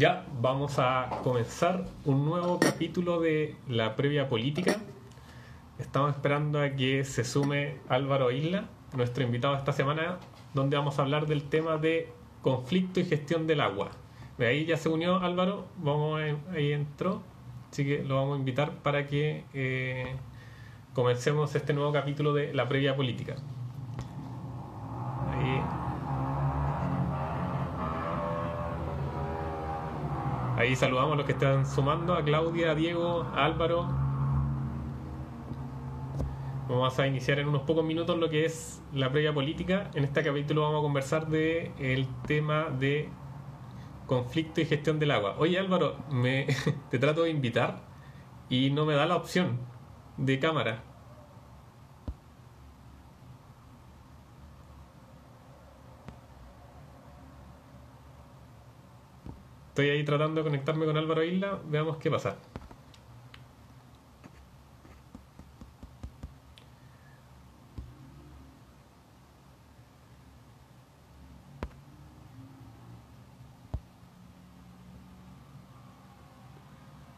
Ya, vamos a comenzar un nuevo capítulo de la previa política. Estamos esperando a que se sume Álvaro Isla, nuestro invitado esta semana, donde vamos a hablar del tema de conflicto y gestión del agua. De ahí ya se unió Álvaro, vamos ahí entró, así que lo vamos a invitar para que eh, comencemos este nuevo capítulo de la previa política. Ahí Ahí saludamos a los que están sumando, a Claudia, a Diego, a Álvaro. Vamos a iniciar en unos pocos minutos lo que es la previa política. En este capítulo vamos a conversar de el tema de conflicto y gestión del agua. Oye Álvaro, me, te trato de invitar y no me da la opción de cámara. Estoy ahí tratando de conectarme con Álvaro Isla. Veamos qué pasa.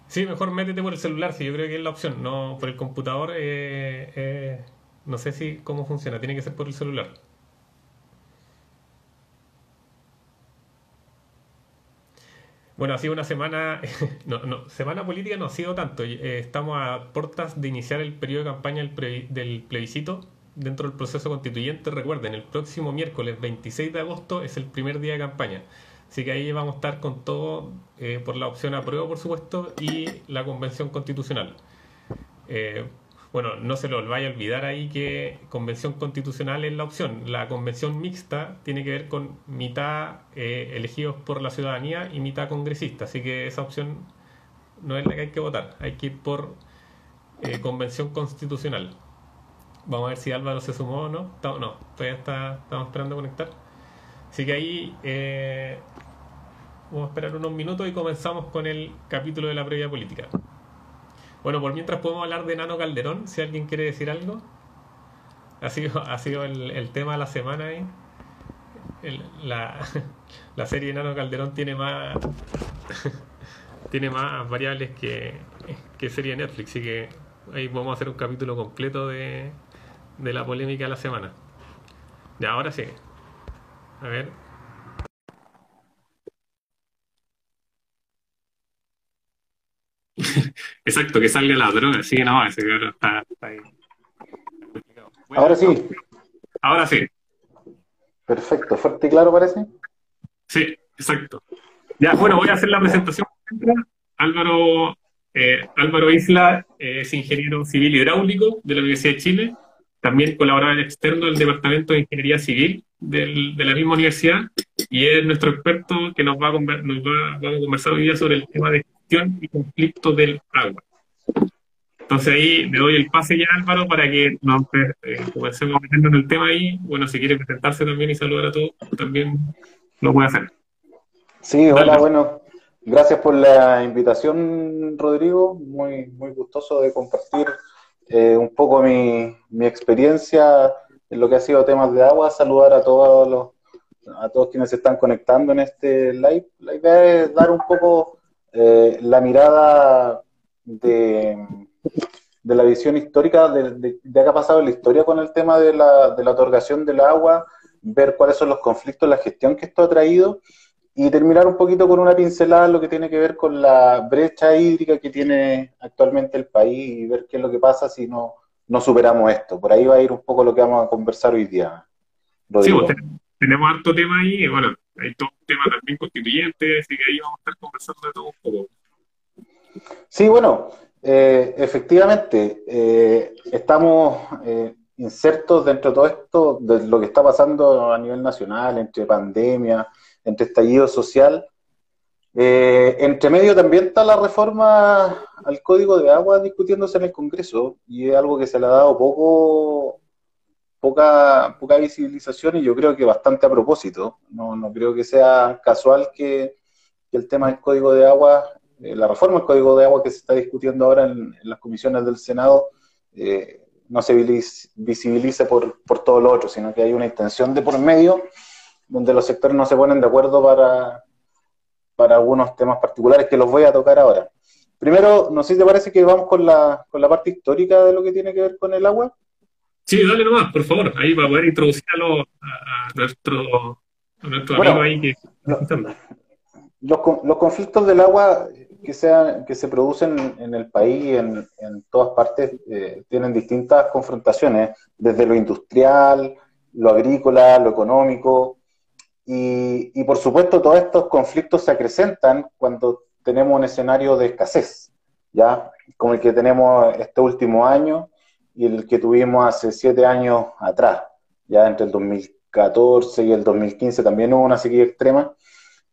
Sí, mejor métete por el celular, si yo creo que es la opción, no por el computador. Eh, eh, no sé si cómo funciona, tiene que ser por el celular. Bueno, ha sido una semana, no, no, semana política no ha sido tanto. Eh, estamos a puertas de iniciar el periodo de campaña del, plebiscito dentro del proceso constituyente. Recuerden, el próximo miércoles 26 de agosto es el primer día de campaña. Así que ahí vamos a estar con todo eh, por la opción apruebo, por supuesto, y la convención constitucional. Eh, bueno, no se lo vaya a olvidar ahí que convención constitucional es la opción. La convención mixta tiene que ver con mitad eh, elegidos por la ciudadanía y mitad congresista. Así que esa opción no es la que hay que votar. Hay que ir por eh, convención constitucional. Vamos a ver si Álvaro se sumó o no. No, todavía está, estamos esperando conectar. Así que ahí eh, vamos a esperar unos minutos y comenzamos con el capítulo de la previa política. Bueno, por mientras podemos hablar de Nano Calderón, si alguien quiere decir algo. Ha sido, ha sido el, tema de la semana ahí. la, la, serie Nano Calderón tiene más tiene más variables que, que serie Netflix, así que ahí a hacer un capítulo completo de, de la polémica de la semana. Ya, ahora sí. A ver, Exacto, que salga la droga, sí, no, ese claro está, ahí. ahora sí. Ahora sí. Perfecto, fuerte y claro parece. Sí, exacto. Ya, bueno, voy a hacer la presentación. Álvaro, eh, Álvaro Isla es ingeniero civil hidráulico de la Universidad de Chile, también colaborador externo del Departamento de Ingeniería Civil del, de la misma universidad y es nuestro experto que nos va a, nos va, a conversar hoy día sobre el tema de y conflicto del agua. Entonces ahí le doy el pase ya Álvaro para que nos eh, comencemos a meternos en el tema ahí. Bueno, si quiere presentarse también y saludar a todos, también lo puede hacer. Sí, hola, bueno, gracias por la invitación, Rodrigo. Muy, muy gustoso de compartir eh, un poco mi, mi experiencia en lo que ha sido temas de agua. Saludar a todos los a todos quienes se están conectando en este live. La idea es dar un poco eh, la mirada de, de, la visión histórica de, de, qué ha pasado en la historia con el tema de la, de la otorgación del agua, ver cuáles son los conflictos, la gestión que esto ha traído y terminar un poquito con una pincelada en lo que tiene que ver con la brecha hídrica que tiene actualmente el país y ver qué es lo que pasa si no, no superamos esto. Por ahí va a ir un poco lo que vamos a conversar hoy día. Sí, pues, tenemos harto tema ahí, bueno, hay todo un tema también constituyente, así que ahí vamos a estar conversando de todo un poco. Sí, bueno, eh, efectivamente, eh, estamos eh, insertos dentro de todo esto, de lo que está pasando a nivel nacional, entre pandemia, entre estallido social. entre medio también está la reforma al Código de Agua discutiéndose en el Congreso y es algo que se le ha dado poco poca, poca visibilización y yo creo que bastante a propósito. No, no creo que sea casual que, el tema del código de agua, eh, la reforma del código de agua que se está discutiendo ahora en, las comisiones del Senado, eh, no se visibilice por, por todo lo otro, sino que hay una intención de por medio donde los sectores no se ponen de acuerdo para, para algunos temas particulares que los voy a tocar ahora. Primero, no sé si te parece que vamos con la, con la parte histórica de lo que tiene que ver con el agua. Sí, dale nomás, por favor, ahí para poder introducir a, nuestro, nuestro amigo ahí que los, los, conflictos del agua que, sean, que se producen en el país, en, en todas partes, eh, tienen distintas confrontaciones, desde lo industrial, lo agrícola, lo económico, y, y por supuesto todos estos conflictos se acrecentan cuando tenemos un escenario de escasez, ¿ya? Como el que tenemos este último año y el que tuvimos hace siete años atrás, ya entre el 2014 y el 2015 también hubo una sequía extrema,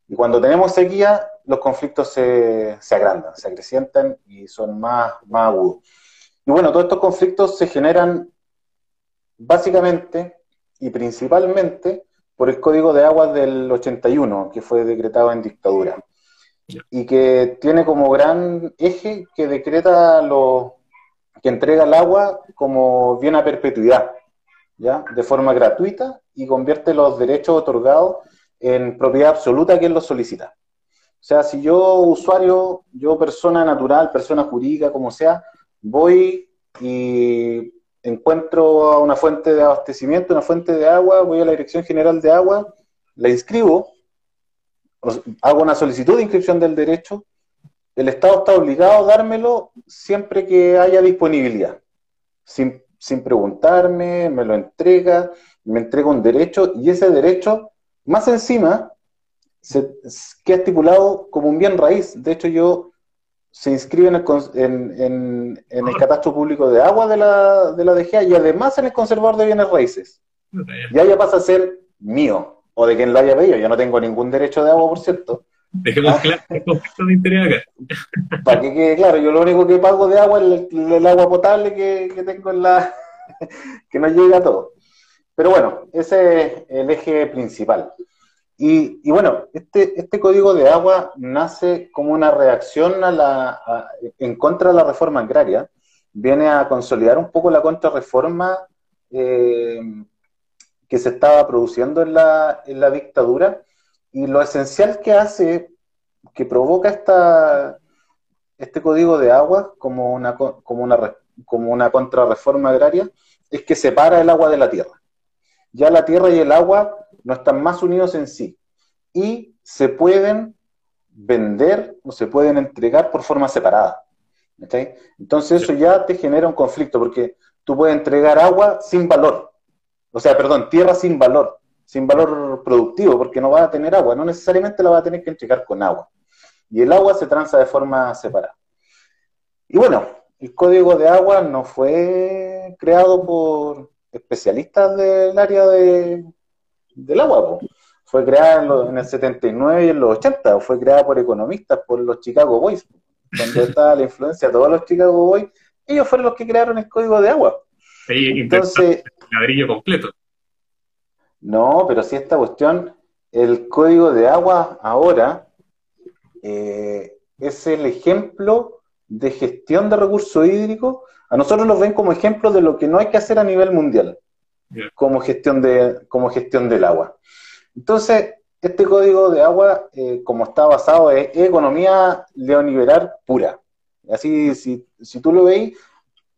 y cuando tenemos sequía, los conflictos se, se agrandan, se acrecientan y son más, más agudos. Y bueno, todos estos conflictos se generan básicamente y principalmente por el Código de Aguas del 81, que fue decretado en dictadura, y que tiene como gran eje que decreta lo que entrega el agua como bien a perpetuidad, ¿ya? de forma gratuita y convierte los derechos otorgados en propiedad absoluta a quien lo solicita. O sea, si yo, usuario, yo persona natural, persona jurídica, como sea, voy y encuentro una fuente de abastecimiento, una fuente de agua, voy a la Dirección General de Agua, la inscribo, hago una solicitud de inscripción del derecho, el Estado está obligado a dármelo siempre que haya disponibilidad, sin, sin preguntarme, me lo entrega, me entrega un derecho y ese derecho más encima, se, queda estipulado como un bien raíz. De hecho, yo se inscribe en el, en, el catastro público de agua de la, de la DGA y además en el conservador de bienes raíces. Ya ya pasa a ser mío, o de quien lo haya pedido. Yo no tengo ningún derecho de agua, por cierto. Dejemos ah. claro el conflicto de interés acá. Para que quede claro, yo lo único que pago de agua es el, agua potable que, que, tengo en la. que no llega a todo. Pero bueno, ese es el eje principal. Y, bueno, este, este código de agua nace como una reacción a la, en contra de la reforma agraria, viene a consolidar un poco la contrarreforma eh, que se estaba produciendo en la, en la dictadura, y lo esencial que hace, que provoca esta, este código de agua como una, como una, como una contrarreforma agraria, es que separa el agua de la tierra ya la tierra y el agua no están más unidos en sí y se pueden vender o se pueden entregar por forma separada. Entonces eso ya te genera un conflicto porque tú puedes entregar agua sin valor, o sea, perdón, tierra sin valor, sin valor productivo, porque no va a tener agua, no necesariamente la va a tener que entregar con agua. Y el agua se transa de forma separada. Y bueno, el código de agua no fue creado por, especialistas del área de, del agua. Fue creada en, el 79 y en los 80, fue creada por economistas, por los Chicago Boys, donde está la influencia de todos los Chicago Boys. Ellos fueron los que crearon el código de agua. Entonces, ladrillo completo. No, pero si esta cuestión, el código de agua ahora eh, es el ejemplo de gestión de recursos hídricos a nosotros nos ven como ejemplo de lo que no hay que hacer a nivel mundial, como, gestión de, como gestión del agua. Entonces, este código de agua, eh, como está basado, es economía neoliberal pura. Así, si, si tú lo veis,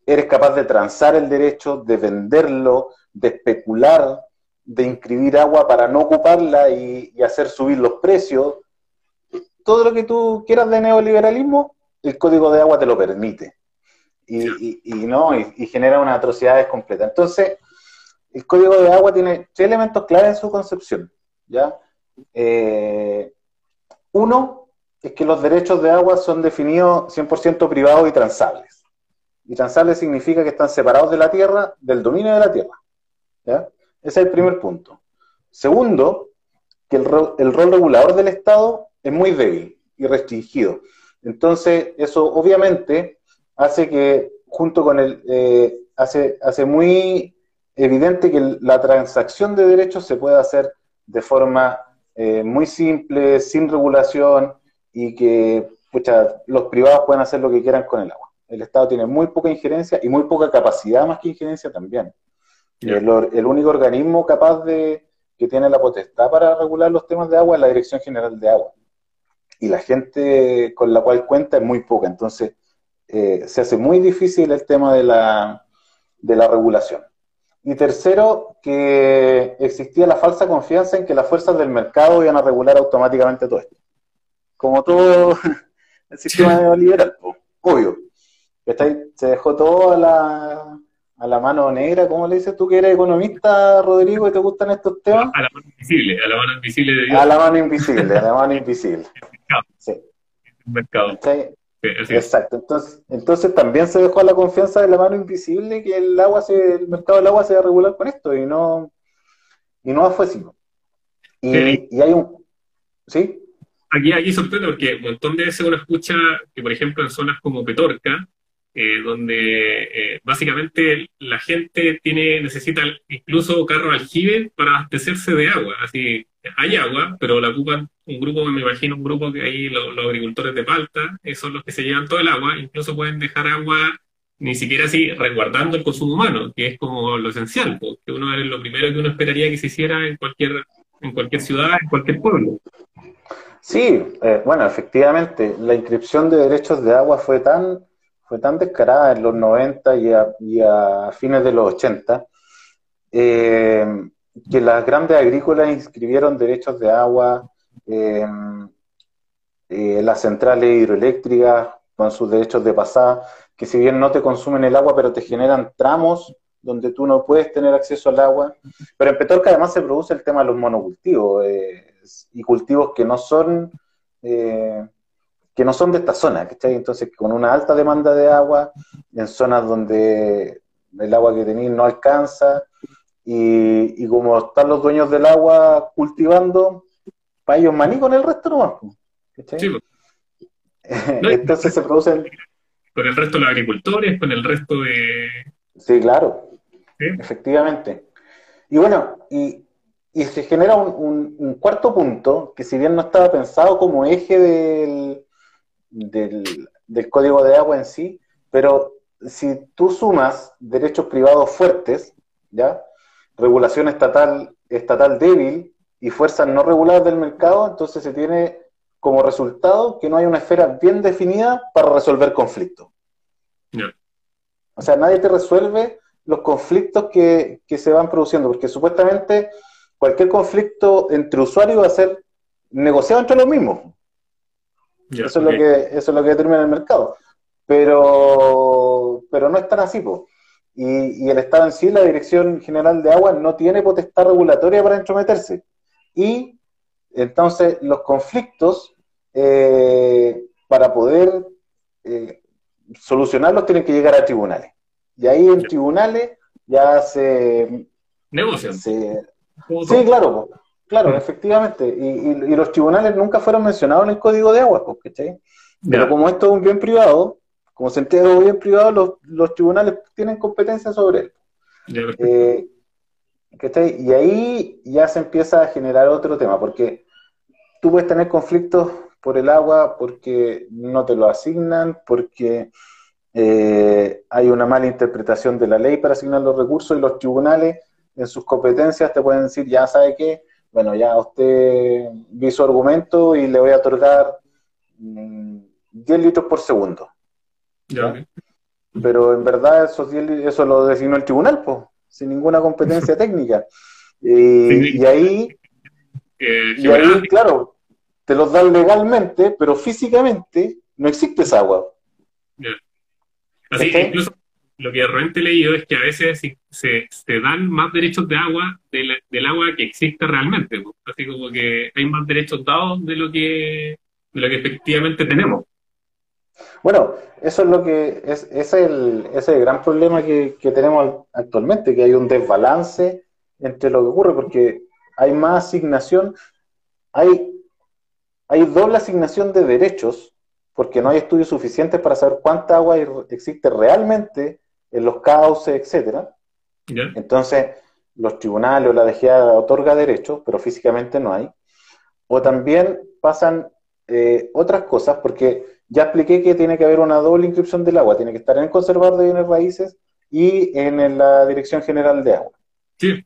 eres capaz de transar el derecho, de venderlo, de especular, de inscribir agua para no ocuparla y, y, hacer subir los precios. Todo lo que tú quieras de neoliberalismo, el código de agua te lo permite y, no, y, genera una atrocidades completa. Entonces, el código de agua tiene tres elementos claves en su concepción. ¿ya? Eh, uno es que los derechos de agua son definidos 100% privados y transables. Y transables significa que están separados de la tierra, del dominio de la tierra. ¿ya? Ese es el primer punto. Segundo, que el, el rol regulador del Estado es muy débil y restringido. Entonces, eso obviamente hace que, junto con el, eh, hace, hace muy evidente que la transacción de derechos se puede hacer de forma eh, muy simple, sin regulación y que los privados pueden hacer lo que quieran con el agua. El Estado tiene muy poca injerencia y muy poca capacidad más que injerencia también. El, el, único organismo capaz de que tiene la potestad para regular los temas de agua es la Dirección General de Agua. y la gente con la cual cuenta es muy poca. Entonces, eh, se hace muy difícil el tema de la, de la regulación. Y tercero, que existía la falsa confianza en que las fuerzas del mercado iban a regular automáticamente todo esto. Como todo el sistema neoliberal, obvio. Se dejó todo a la, a la mano negra, ¿cómo le dices tú que eres economista, Rodrigo, y te gustan estos temas? A la mano invisible, a la mano invisible de Dios. A la mano invisible, a la mano invisible. Sí. mercado. Exacto. Entonces, entonces también se dejó a la confianza de la mano invisible que el agua se, el mercado del agua se va a regular con esto y no, y no fue así. Y, y hay un ¿sí? Aquí, aquí sorprende porque un montón de veces uno escucha que, por ejemplo, en zonas como Petorca, eh, donde eh, básicamente la gente tiene necesita incluso carro aljibe para abastecerse de agua. Así, hay agua, pero la ocupan un grupo, me imagino un grupo que hay los, agricultores de palta, esos son los que se llevan todo el agua, incluso pueden dejar agua ni siquiera así resguardando el consumo humano, que es como lo esencial, porque uno es lo primero que uno esperaría que se hiciera en cualquier, en cualquier ciudad, en cualquier pueblo. Sí, eh, bueno, efectivamente, la inscripción de derechos de agua fue tan fue tan descarada en los 90 y a, fines de los 80 eh, que las grandes agrícolas inscribieron derechos de agua, eh, eh, las centrales hidroeléctricas con sus derechos de pasada, que si bien no te consumen el agua, pero te generan tramos donde tú no puedes tener acceso al agua. Pero en Petorca además se produce el tema de los monocultivos y cultivos que no son que no son de esta zona, ¿cachai? Entonces, con una alta demanda de agua, en zonas donde el agua que tenéis no alcanza, y, como están los dueños del agua cultivando, para ellos maní con el resto no ¿cachai? Sí. Entonces se producen... Con el resto de los agricultores, con el resto de... Sí, claro, efectivamente. Y bueno, y, y se genera un, cuarto punto que si bien no estaba pensado como eje del, del, código de agua en sí, pero si tú sumas derechos privados fuertes, ¿ya? regulación estatal, estatal débil y fuerzas no reguladas del mercado, entonces se tiene como resultado que no hay una esfera bien definida para resolver conflictos. O sea, nadie te resuelve los conflictos que, que, se van produciendo, porque supuestamente cualquier conflicto entre usuarios va a ser negociado entre los mismos eso, es lo que, eso es lo que determina el mercado. Pero, pero no es tan así, po. Y, el Estado en sí, la Dirección General de Agua, no tiene potestad regulatoria para entrometerse. Y entonces los conflictos, eh, para poder eh, solucionarlos, tienen que llegar a tribunales. Y ahí en tribunales ya se... Negocian. sí, claro. Claro, efectivamente. Y, los tribunales nunca fueron mencionados en el código de agua, ¿cachai? Pero como esto es un bien privado, como se entiende un bien privado, los, tribunales tienen competencia sobre él. Eh, y ahí ya se empieza a generar otro tema, porque tú puedes tener conflictos por el agua porque no te lo asignan, porque eh, hay una mala interpretación de la ley para asignar los recursos y los tribunales en sus competencias te pueden decir, ya sabe qué, bueno, ya usted vi su argumento y le voy a otorgar 10 mm, litros por segundo. Pero en verdad esos 10, eso lo designó el tribunal, pues, sin ninguna competencia técnica. Y, ahí, y ahí, claro, te los dan legalmente, pero físicamente no existe esa agua. Así, incluso lo que realmente he leído es que a veces se, se dan más derechos de agua del, agua que existe realmente. Así como que hay más derechos dados de lo que, de lo que efectivamente tenemos. Bueno, eso es lo que es, es el, ese gran problema que, que, tenemos actualmente, que hay un desbalance entre lo que ocurre, porque hay más asignación, hay, hay doble asignación de derechos, porque no hay estudios suficientes para saber cuánta agua existe realmente en los cauces, etcétera. Entonces, los tribunales o la DGA otorga derechos, pero físicamente no hay. O también pasan eh, otras cosas, porque ya expliqué que tiene que haber una doble inscripción del agua, tiene que estar en el conservador de bienes raíces y en la Dirección General de Agua. Sí,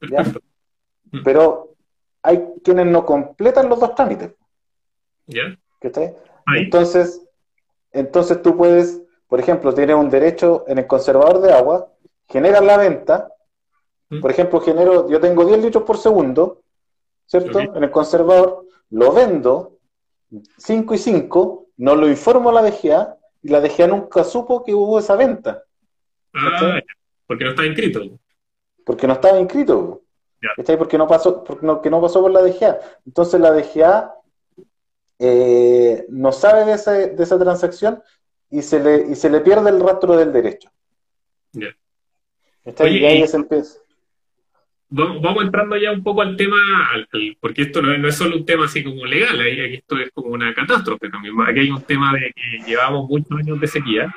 Pero hay quienes no completan los dos trámites. ¿Ya? Entonces, entonces tú puedes, por ejemplo, tienes un derecho en el conservador de agua, generas la venta, ¿Mm? por ejemplo, genero, yo tengo 10 litros por segundo, ¿cierto? En el conservador, lo vendo, 5 y 5, no lo informo a la DGA, y la DGA nunca supo que hubo esa venta. Ah, porque no estaba inscrito. Porque no estaba inscrito. Porque no pasó, porque no, que no pasó por la DGA. Entonces la DGA eh, no sabe de, de, esa transacción y se, le, y se le pierde el rastro del derecho. Ya. ahí Vamos, entrando ya un poco al tema, porque esto no, es solo un tema así como legal, aquí esto es como una catástrofe también. Aquí hay un tema de que llevamos muchos años de sequía.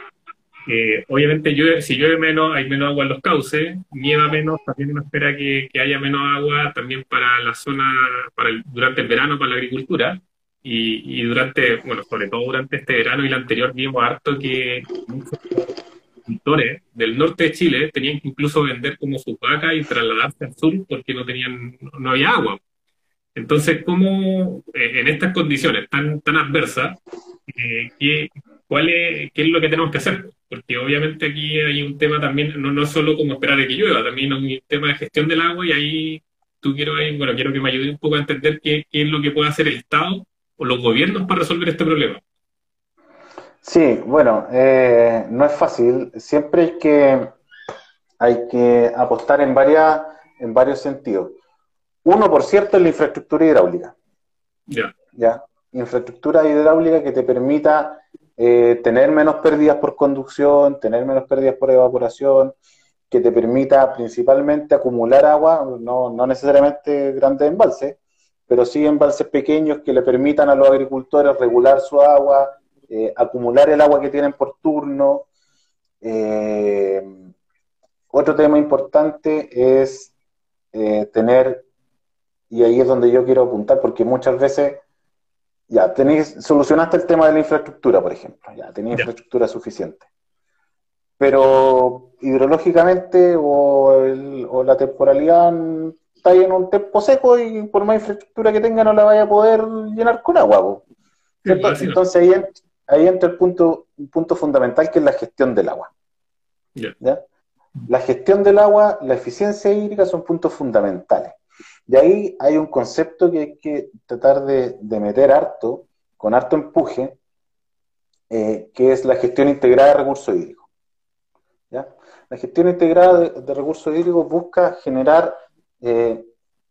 Eh, obviamente, si llueve menos, hay menos agua en los cauces, nieva menos, también uno espera que, haya menos agua también para la zona, para durante el verano, para la agricultura. Y, durante, bueno, sobre todo durante este verano y el anterior, vimos harto que muchos agricultores del norte de Chile tenían que incluso vender como sus vacas y trasladarse al sur porque no tenían, no había agua. Entonces, ¿cómo eh, en estas condiciones tan, tan adversas, eh, ¿qué, cuál es, ¿qué es lo que tenemos que hacer? Porque obviamente aquí hay un tema también, no, no solo como esperar a que llueva, también hay un tema de gestión del agua y ahí tú quiero, bueno, quiero que me ayude un poco a entender qué, qué es lo que puede hacer el Estado o los gobiernos para resolver este problema? Sí, bueno, eh, no es fácil. Siempre hay que, hay que apostar en, varias, en varios sentidos. Uno, por cierto, es la infraestructura hidráulica. Ya. ¿Ya? Infraestructura hidráulica que te permita eh, tener menos pérdidas por conducción, tener menos pérdidas por evaporación, que te permita principalmente acumular agua, no, no necesariamente grandes embalses, pero sí embalses pequeños que le permitan a los agricultores regular su agua, eh, acumular el agua que tienen por turno. Eh, otro tema importante es eh, tener, y ahí es donde yo quiero apuntar, porque muchas veces ya tenéis, solucionaste el tema de la infraestructura, por ejemplo, ya tenéis infraestructura suficiente. Pero hidrológicamente o, o la temporalidad está ahí en un tiempo seco y por más infraestructura que tenga no la vaya a poder llenar con agua. Entonces ahí, ahí, entra el punto, un punto fundamental que es la gestión del agua. La gestión del agua, la eficiencia hídrica son puntos fundamentales. Y ahí hay un concepto que hay que tratar de, meter harto, con harto empuje, eh, que es la gestión integrada de recursos hídricos. La gestión integrada de, de recursos hídricos busca generar eh,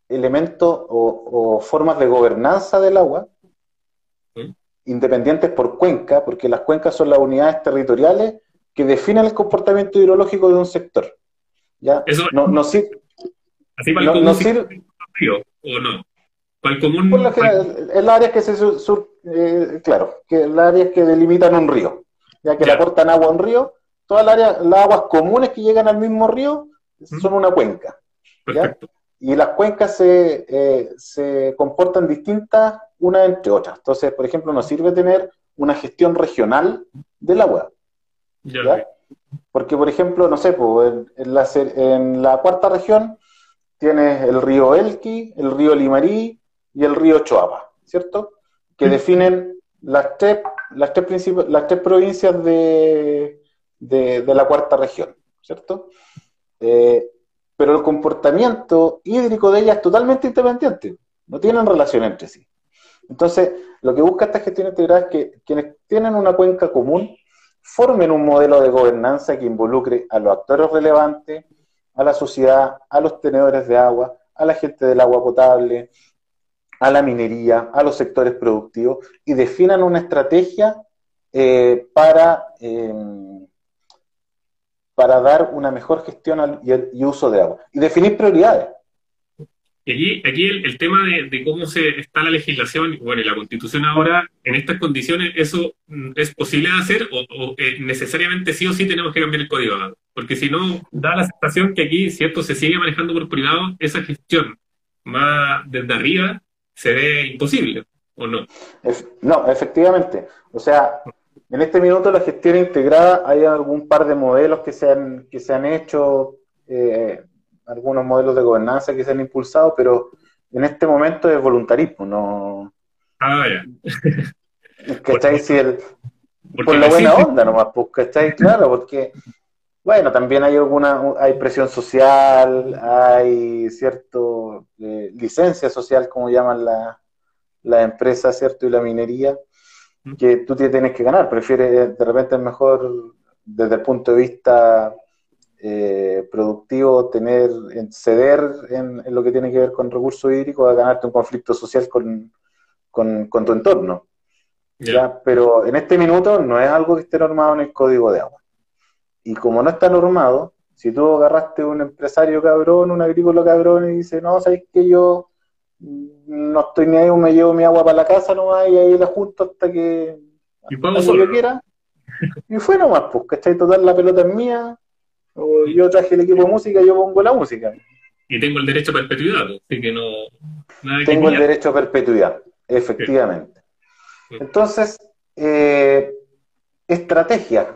elementos o, formas de gobernanza del agua independientes por cuenca, porque las cuencas son las unidades territoriales que definen el comportamiento hidrológico de un sector. ¿ya? Eso, no, no, así para el no, sirve, o no. Para el común. Por el área que se eh, claro, que el área que delimitan un río, ya que le aportan agua a un río, todas las, áreas, las aguas comunes que llegan al mismo río son una cuenca. Perfecto y las cuencas se, eh, se comportan distintas una entre otras. Entonces, por ejemplo, nos sirve tener una gestión regional del agua. Ya. Porque, por ejemplo, no sé, pues, en, la, en la cuarta región tienes el río Elqui, el río Limarí y el río Choapa, ¿cierto? Que definen las tres, las tres, las tres provincias de, de, de, la cuarta región, ¿cierto? Eh, pero el comportamiento hídrico de ella es totalmente independiente, no tienen relación entre sí. Entonces, lo que busca esta gestión integrada es que quienes tienen una cuenca común formen un modelo de gobernanza que involucre a los actores relevantes, a la sociedad, a los tenedores de agua, a la gente del agua potable, a la minería, a los sectores productivos y definan una estrategia eh, para eh, para dar una mejor gestión y, uso de agua. Y definir prioridades. Y aquí, aquí el, tema de, cómo se está la legislación, bueno, y la constitución ahora, en estas condiciones, ¿eso mm, es posible de hacer o, eh, necesariamente sí o sí tenemos que cambiar el código? Porque si no, da la sensación que aquí, cierto, se sigue manejando por privado, esa gestión más desde arriba se ve imposible, ¿o no? no, efectivamente. O sea, en este minuto la gestión integrada, hay algún par de modelos que se han, que se han hecho, eh, algunos modelos de gobernanza que se han impulsado, pero en este momento es voluntarismo, no... Ah, ya. ¿Cachai? Si el, por la buena onda nomás, pues, ¿cachai? Claro, porque, bueno, también hay alguna, hay presión social, hay cierto eh, licencia social, como llaman la, la empresa, ¿cierto? Y la minería, que tú te tienes que ganar. Prefieres, de repente es mejor, desde el punto de vista eh, productivo, tener, ceder en, lo que tiene que ver con recursos hídricos a ganarte un conflicto social con, con, tu entorno. ¿ya? Pero en este minuto no es algo que esté normado en el código de agua. Y como no está normado, si tú agarraste un empresario cabrón, un agrícola cabrón y dice, no, sabes que yo no estoy ni ahí, me llevo mi agua para la casa nomás y ahí la junto hasta que, hasta yo quiera. Y fue nomás, pues, ¿cachai? Total, la pelota es mía, o yo traje el equipo de música, yo pongo la música. Y tengo el derecho a perpetuidad, así que no... tengo el derecho a perpetuidad, efectivamente. Entonces, eh, estrategia.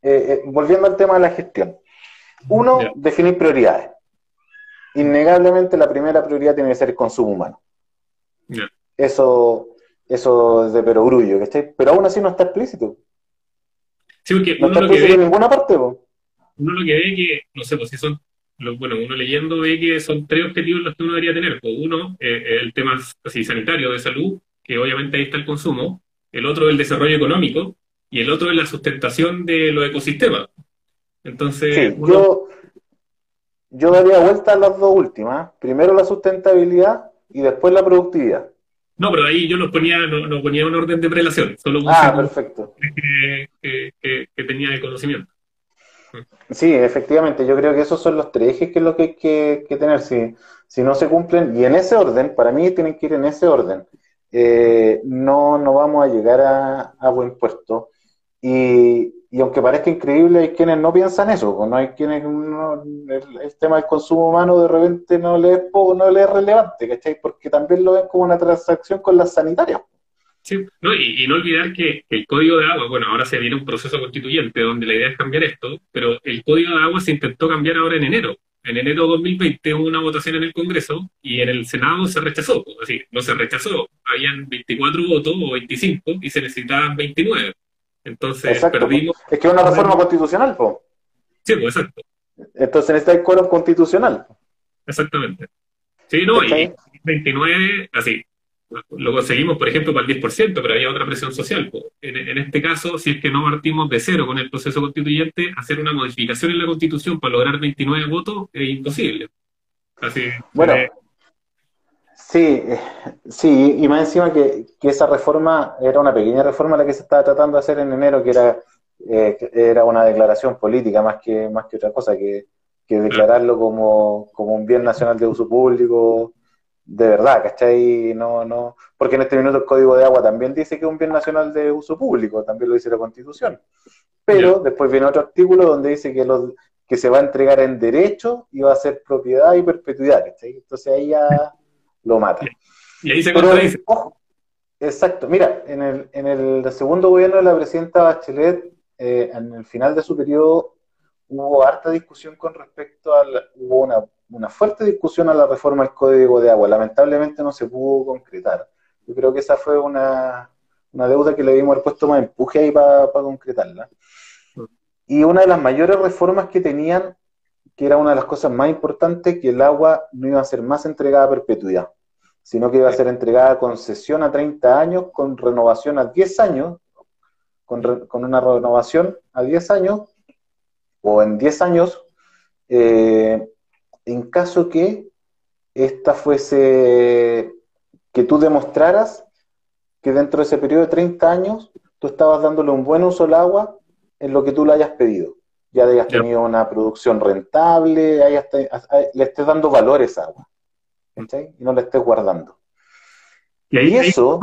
Eh, eh, volviendo al tema de la gestión. Uno, definir prioridades innegablemente la primera prioridad tiene que ser el consumo humano. Eso, eso es de perogrullo, ¿cachai? Pero aún así no está explícito. Sí, porque no está explícito en ninguna parte, Uno lo que ve que, no sé, pues si son, bueno, uno leyendo ve que son tres objetivos los que uno debería tener. Pues uno, eh, el tema así, sanitario, de salud, que obviamente ahí está el consumo. El otro, el desarrollo económico. Y el otro es la sustentación de los ecosistemas. Entonces, sí, yo, yo daría vuelta a las dos últimas. Primero la sustentabilidad y después la productividad. No, pero ahí yo los ponía, no, ponía un orden de prelación, solo ah, perfecto. Que, que, tenía de conocimiento. Sí, efectivamente, yo creo que esos son los tres ejes que es lo que hay que, tener. Si, si no se cumplen, y en ese orden, para mí tienen que ir en ese orden, eh, no, no vamos a llegar a, a buen puerto. Y, y aunque parezca increíble, hay quienes no piensan eso, no hay quienes el, tema del consumo humano de repente no le es no le es relevante, ¿cachai? Porque también lo ven como una transacción con las sanitarias. Sí, no, y, no olvidar que el código de agua, bueno, ahora se viene un proceso constituyente donde la idea es cambiar esto, pero el código de agua se intentó cambiar ahora en enero. En enero de 2020 hubo una votación en el Congreso y en el Senado se rechazó, así, no se rechazó, habían 24 votos o 25 y se necesitaban 29. Entonces perdimos. Es que es una reforma constitucional, po. Sí, pues exacto. Entonces necesita el quórum constitucional. Exactamente. Sí, no, y 29, así. Lo conseguimos, por ejemplo, para el 10%, pero había otra presión social. En, en, este caso, si es que no partimos de cero con el proceso constituyente, hacer una modificación en la constitución para lograr 29 votos es imposible. Así. Bueno. Eh, Sí, sí, y más encima que, esa reforma era una pequeña reforma la que se estaba tratando de hacer en enero, que era, eh, era una declaración política más que, más que otra cosa, que, declararlo como, un bien nacional de uso público, de verdad, ¿cachai? No, no, porque en este minuto el Código de Agua también dice que es un bien nacional de uso público, también lo dice la Constitución. Pero después viene otro artículo donde dice que, los, que se va a entregar en derecho y va a ser propiedad y perpetuidad, ¿cachai? Entonces ahí ya lo mata. Y ahí se contradice. exacto, mira, en el, en el segundo gobierno de la presidenta Bachelet, eh, en el final de su periodo, hubo harta discusión con respecto a, hubo una, una fuerte discusión a la reforma del Código de Agua. Lamentablemente no se pudo concretar. Yo creo que esa fue una, una deuda que le dimos al puesto más empuje ahí para concretarla. Y una de las mayores reformas que tenían, que era una de las cosas más importantes, que el agua no iba a ser más entregada a perpetuidad sino que iba a ser entregada a concesión a 30 años con renovación a 10 años, con, una renovación a 10 años, o en 10 años, eh, en caso que esta fuese, que tú demostraras que dentro de ese periodo de 30 años tú estabas dándole un buen uso al agua en lo que tú le hayas pedido. Ya hayas tenido una producción rentable, le estés dando valores a agua. Y no la estés guardando. Y, ahí, eso...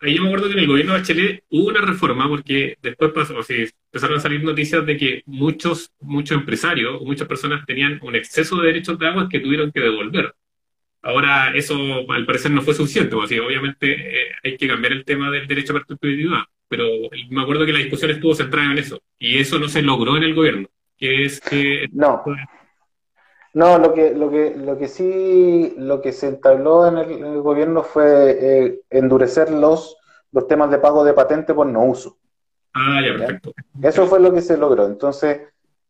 Ahí, yo me acuerdo que en el gobierno de Bachelet hubo una reforma porque después pasó, o empezaron a salir noticias de que muchos, muchos empresarios o muchas personas tenían un exceso de derechos de agua que tuvieron que devolver. Ahora, eso al parecer no fue suficiente, porque obviamente eh, hay que cambiar el tema del derecho a perpetuidad, pero me acuerdo que la discusión estuvo centrada en eso, y eso no se logró en el gobierno, que es que... No, no, lo que, lo que, lo que sí, lo que se entabló en el, gobierno fue eh, endurecer los, los temas de pago de patente por no uso. Ah, ya, perfecto. Eso fue lo que se logró. Entonces,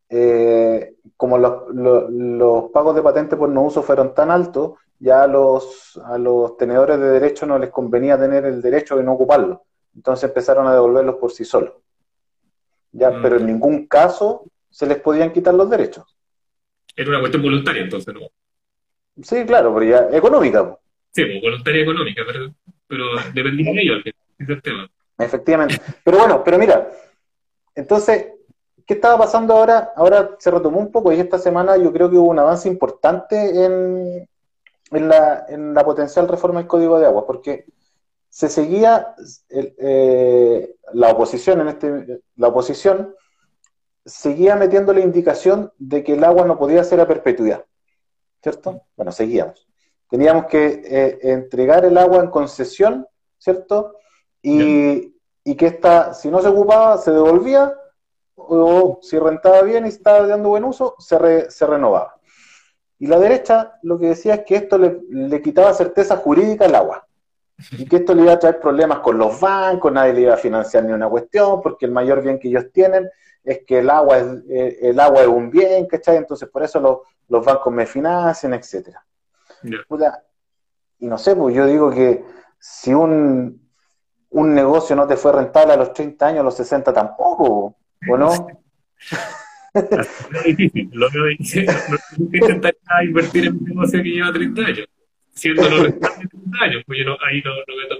eh, como los, pagos de patente por no uso fueron tan altos, ya a los, a los tenedores de derecho no les convenía tener el derecho de no ocuparlo. Entonces empezaron a devolverlos por sí solos. Ya, mm. pero en ningún caso se les podían quitar los derechos. Era una cuestión voluntaria, entonces, ¿no? Sí, claro, pero ya económica. Sí, pues, voluntaria económica, pero, pero dependía de ellos, el tema. Efectivamente. Pero bueno, pero mira, entonces, ¿qué estaba pasando ahora? Ahora se retomó un poco y esta semana yo creo que hubo un avance importante en, en, la, en la potencial reforma del Código de Agua, porque se seguía eh, la oposición en este la oposición seguía metiendo la indicación de que el agua no podía ser a perpetuidad cierto bueno seguíamos teníamos que eh, entregar el agua en concesión cierto y, y que esta, si no se ocupaba, se devolvía, o si rentaba bien y estaba dando buen uso, se, se renovaba. Y la derecha lo que decía es que esto le, le, quitaba certeza jurídica al agua. Y que esto le iba a traer problemas con los bancos, nadie le iba a financiar ni una cuestión, porque el mayor bien que ellos tienen es que el agua es, eh, el agua es un bien, ¿cachai? Entonces por eso los, los bancos me financian, etcétera. Y no sé, pues yo digo que si un, un negocio no te fue rentable a los 30 años, a los 60 tampoco, ¿o no? difícil, lo veo difícil. No intentar invertir en un negocio que lleva 30 años, siendo 30 años, pues yo no, ahí no, no meto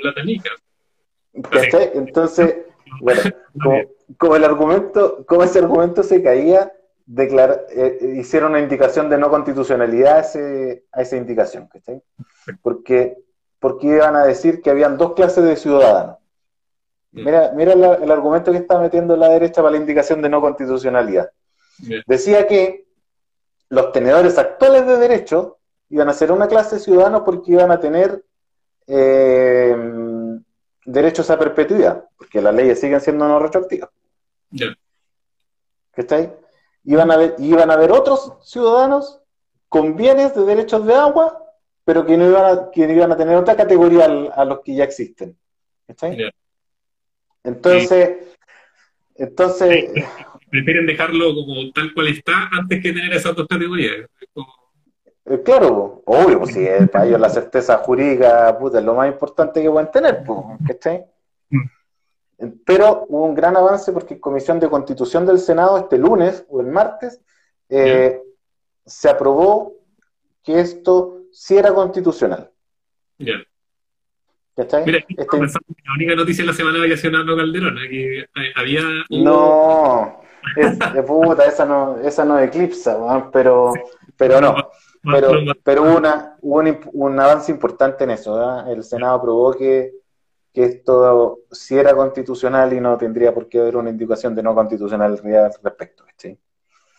plata Entonces, bueno, como, el argumento, como ese argumento se caía, declara, eh, hicieron una indicación de no constitucionalidad a, ese, a esa indicación, ¿cachai? Porque, porque iban a decir que habían dos clases de ciudadanos Mm. Mira, mira el argumento que está metiendo la derecha para la indicación de no constitucionalidad. Decía que los tenedores actuales de derecho iban a ser una clase de ciudadanos porque iban a tener eh, derechos a perpetuidad, porque las leyes siguen siendo no retroactivas. ¿Qué está ahí? Iban a, ver, iban a haber otros ciudadanos con bienes de derechos de agua, pero que no iban a, que iban a tener otra categoría a, los que ya existen. ¿Está ahí? Entonces, entonces... Prefieren dejarlo como tal cual está antes que tener esas dos categorías. Eh, claro, obvio, pues si es para ellos la certeza jurídica puta, es lo más importante que pueden tener, pues, ¿cachai? Mm. Pero hubo un gran avance porque en Comisión de Constitución del Senado este lunes o el martes eh, se aprobó que esto sí era constitucional. Mira, este... la única noticia de la semana había sido Nando Calderón, que había... No, es, puta, esa no, esa no eclipsa, pero, pero no. Pero, pero hubo, una, hubo un, avance importante en eso. El Senado aprobó que, que esto sí era constitucional y no tendría por qué haber una indicación de no constitucionalidad al respecto. ¿sí?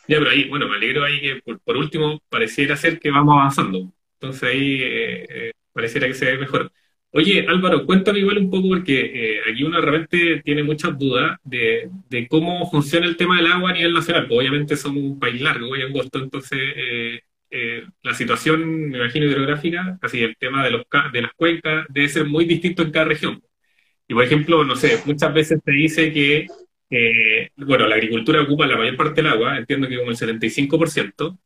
Ya, pero ahí, bueno, me alegro ahí que por, último pareciera ser que vamos avanzando. Entonces ahí eh, eh, pareciera que se ve mejor. Oye, Álvaro, cuéntame igual un poco porque eh, aquí uno realmente tiene muchas dudas de, cómo funciona el tema del agua a nivel nacional. Pues obviamente somos un país largo y angosto, entonces eh, eh, la situación, me imagino, hidrográfica, así el tema de, los, de las cuencas debe ser muy distinto en cada región. Y por ejemplo, no sé, muchas veces se dice que, bueno, la agricultura ocupa la mayor parte del agua, entiendo que como el 75%,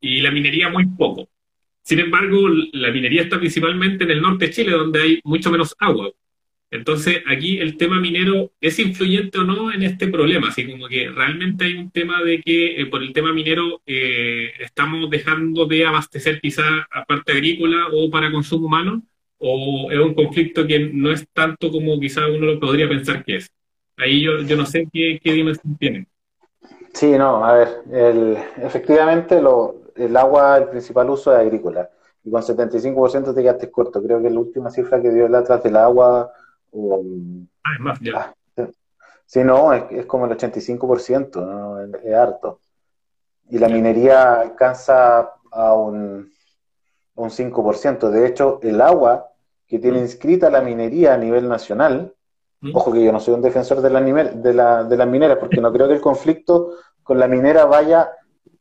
y la minería muy poco. Sin embargo, la minería está principalmente en el norte de Chile, donde hay mucho menos agua. Entonces, aquí el tema minero es influyente o no en este problema, así como que realmente hay un tema de que eh, por el tema minero eh, estamos dejando de abastecer quizá a parte agrícola o para consumo humano, o es un conflicto que no es tanto como quizá uno lo podría pensar que es. Ahí yo, no sé qué, dimensión tiene. Sí, no, a ver, efectivamente lo, el agua, el principal uso es agrícola. Y con 75% te quedaste corto. Creo que la última cifra que dio el Atlas del agua. ah, es más, ya. Ah, sí, no, es, como el 85%, ¿no? es, harto. Y la minería alcanza a un, un 5%. De hecho, el agua que tiene mm. inscrita la minería a nivel nacional, mm. ojo que yo no soy un defensor de la, de la, de las mineras, porque no creo que el conflicto con la minera vaya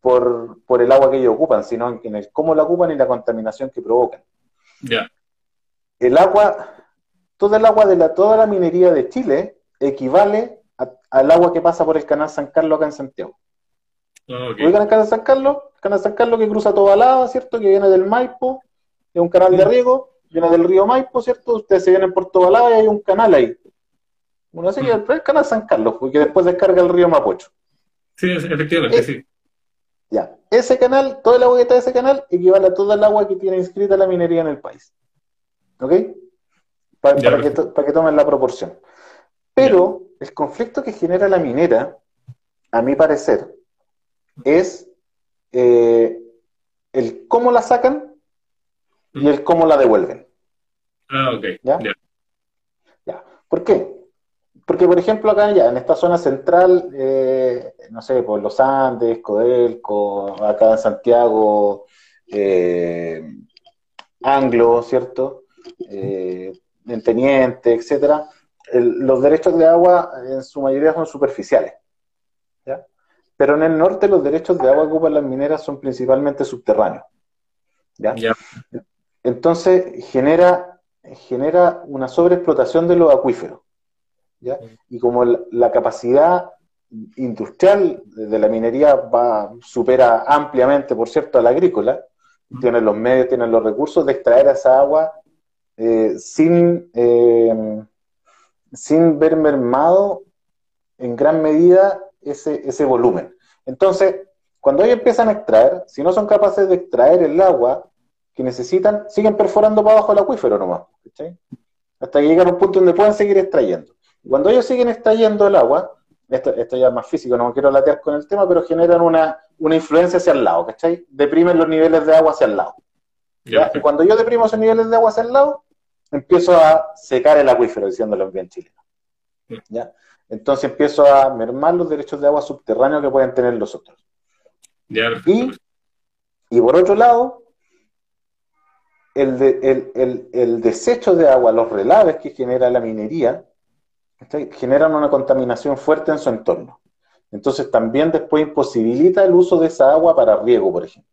por, por el agua que ellos ocupan, sino en el cómo la ocupan y la contaminación que provocan. Ya. El agua, todo el agua de la, toda la minería de Chile equivale al agua que pasa por el canal San Carlos acá en Santiago. Ah, okay. el canal San Carlos? El canal San Carlos que cruza toda lado, ¿cierto? Que viene del Maipo, es un canal de riego, viene del río Maipo, ¿cierto? Ustedes se vienen por toda lado y hay un canal ahí. Bueno, así que el canal San Carlos, porque después descarga el río Mapocho. Sí, efectivamente, eh, sí. Ya, ese canal, todo el agua que está de ese canal equivale a toda el agua que tiene inscrita la minería en el país. ¿Ok? Para, que, para que tomen la proporción. Pero el conflicto que genera la minera, a mi parecer, es eh, el cómo la sacan y el cómo la devuelven. Ah, ok. ¿Ya? ¿Ya? ¿Por qué? Porque, por ejemplo, acá ya, en esta zona central, eh, no sé, por Los Andes, Codelco, acá en Santiago, eh, Anglo, ¿cierto? en Teniente, etcétera, los derechos de agua en su mayoría son superficiales. Pero en el norte los derechos de agua que ocupan las mineras son principalmente subterráneos. ¿ya? Entonces genera, genera una sobreexplotación de los acuíferos. ¿Ya? Y como la, capacidad industrial de la minería va, supera ampliamente, por cierto, a la agrícola, tienen los medios, tienen los recursos de extraer esa agua eh, sin eh, sin ver mermado en gran medida ese, ese volumen. Entonces, cuando ellos empiezan a extraer, si no son capaces de extraer el agua que necesitan, siguen perforando para abajo el acuífero nomás. Hasta que llegan a un punto donde pueden seguir extrayendo. Cuando ellos siguen extrayendo el agua, esto, esto, ya es más físico, no me quiero latear con el tema, pero generan una, una influencia hacia el lado, ¿cachai? Deprimen los niveles de agua hacia el lado. Y cuando yo deprimo esos niveles de agua hacia el lado, empiezo a secar el acuífero, diciéndolo bien chileno. ¿ya? Entonces empiezo a mermar los derechos de agua subterráneos que pueden tener los otros. y, y, por otro lado, el, el, desecho de agua, los relaves que genera la minería, generan una contaminación fuerte en su entorno. Entonces también después imposibilita el uso de esa agua para riego, por ejemplo.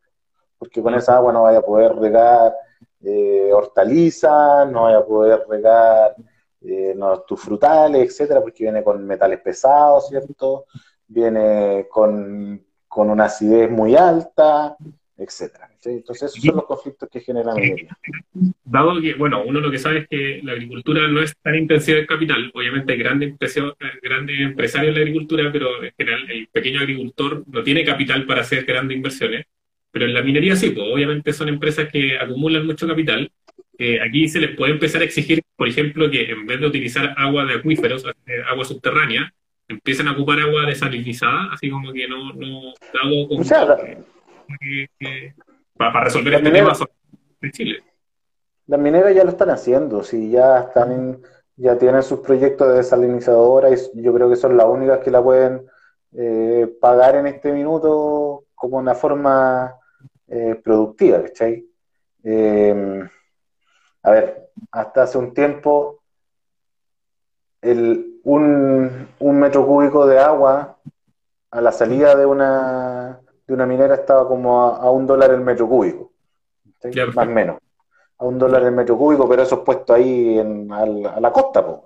Porque con esa agua no vaya a poder regar eh, hortalizas, no vaya a poder regar eh, tus frutales, etcétera, porque viene con metales pesados, ¿cierto? Viene con, una acidez muy alta, etcétera. Entonces, esos son los conflictos que generan la minería. Dado que, bueno, uno lo que sabe es que la agricultura no es tan intensiva en capital, obviamente hay grandes, grandes empresarios en la agricultura, pero en general el pequeño agricultor no tiene capital para hacer grandes inversiones. Pero en la minería sí, pues obviamente son empresas que acumulan mucho capital. aquí se les puede empezar a exigir, por ejemplo, que en vez de utilizar agua de acuíferos, eh, agua subterránea, empiecen a ocupar agua desalinizada, así como que no, no dado como para, resolver este tema de Chile. Las mineras ya lo están haciendo, si ya están ya tienen sus proyectos de desalinizadora y yo creo que son las únicas que la pueden eh, pagar en este minuto como una forma eh, productiva, ¿cachai? Eh, a ver, hasta hace un tiempo, el, un, un, metro cúbico de agua a la salida de una, de una minera estaba como a, un dólar el metro cúbico, más o menos, a un dólar el metro cúbico, pero eso es puesto ahí en, a, la costa, pues.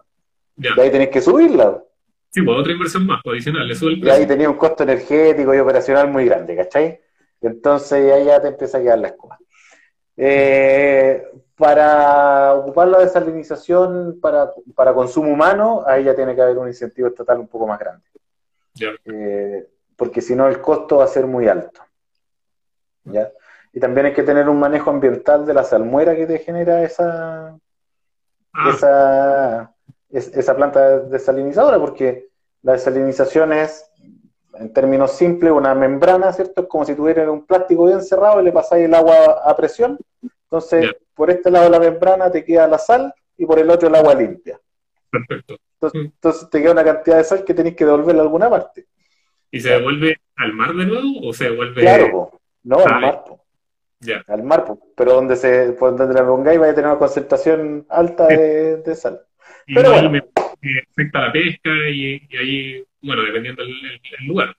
Y ahí tenéis que subirla. Sí, pues otra inversión más, pues, adicional, le Y ahí tenía un costo energético y operacional muy grande, ¿cachai? Entonces ahí ya te empieza a quedar la escoba. Eh, para ocupar la desalinización para, consumo humano, ahí ya tiene que haber un incentivo estatal un poco más grande. Eh, porque si no, el costo va a ser muy alto. ¿ya? Y también hay que tener un manejo ambiental de la salmuera que te genera esa, ah. esa, esa planta desalinizadora, porque la desalinización es en términos simples, una membrana, ¿cierto? Es como si tuviera un plástico bien cerrado y le pasáis el agua a presión. Entonces, por este lado de la membrana te queda la sal y por el otro el agua limpia. Perfecto. Entonces, te queda una cantidad de sal que tenéis que devolverla a alguna parte. ¿Y se devuelve al mar de nuevo o se devuelve? Claro, no, al ah, mar. Ya. Al mar, pero donde se por donde la pongáis va a tener una concentración alta de, sal. pero bueno. afecta la pesca y ahí bueno, dependiendo del lugar.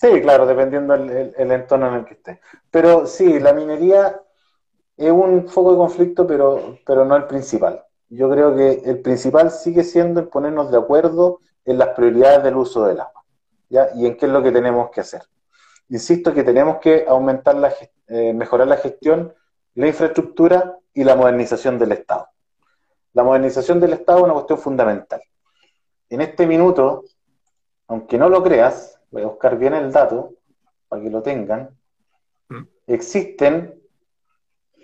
Sí, claro, dependiendo el, el, entorno en el que esté. Pero sí, la minería es un foco de conflicto, pero, pero no el principal. yo creo que el principal sigue siendo en ponernos de acuerdo en las prioridades del uso del agua, ¿ya? Y en qué es lo que tenemos que hacer. Insisto que tenemos que aumentar la, eh, mejorar la gestión, la infraestructura y la modernización del Estado. La modernización del Estado es una cuestión fundamental. En este minuto, aunque no lo creas, voy a buscar bien el dato para que lo tengan, mm. existen